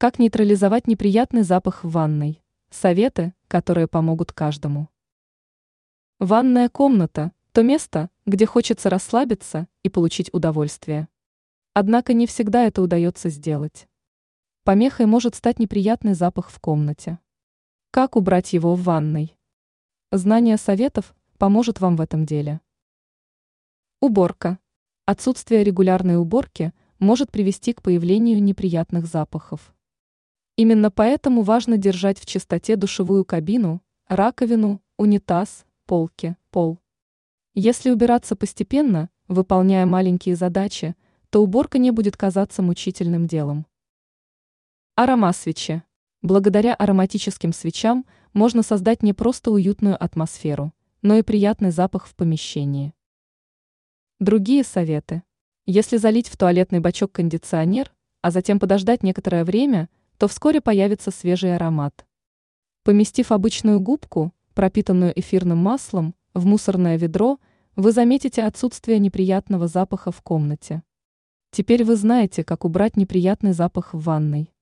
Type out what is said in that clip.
Как нейтрализовать неприятный запах в ванной? Советы, которые помогут каждому. Ванная комната – то место, где хочется расслабиться и получить удовольствие. Однако не всегда это удается сделать. Помехой может стать неприятный запах в комнате. Как убрать его в ванной? Знание советов поможет вам в этом деле. Уборка. Отсутствие регулярной уборки может привести к появлению неприятных запахов. Именно поэтому важно держать в чистоте душевую кабину, раковину, унитаз, полки, пол. Если убираться постепенно, выполняя маленькие задачи, то уборка не будет казаться мучительным делом. Аромасвечи. Благодаря ароматическим свечам можно создать не просто уютную атмосферу, но и приятный запах в помещении. Другие советы. Если залить в туалетный бачок кондиционер, а затем подождать некоторое время – то вскоре появится свежий аромат. Поместив обычную губку, пропитанную эфирным маслом, в мусорное ведро, вы заметите отсутствие неприятного запаха в комнате. Теперь вы знаете, как убрать неприятный запах в ванной.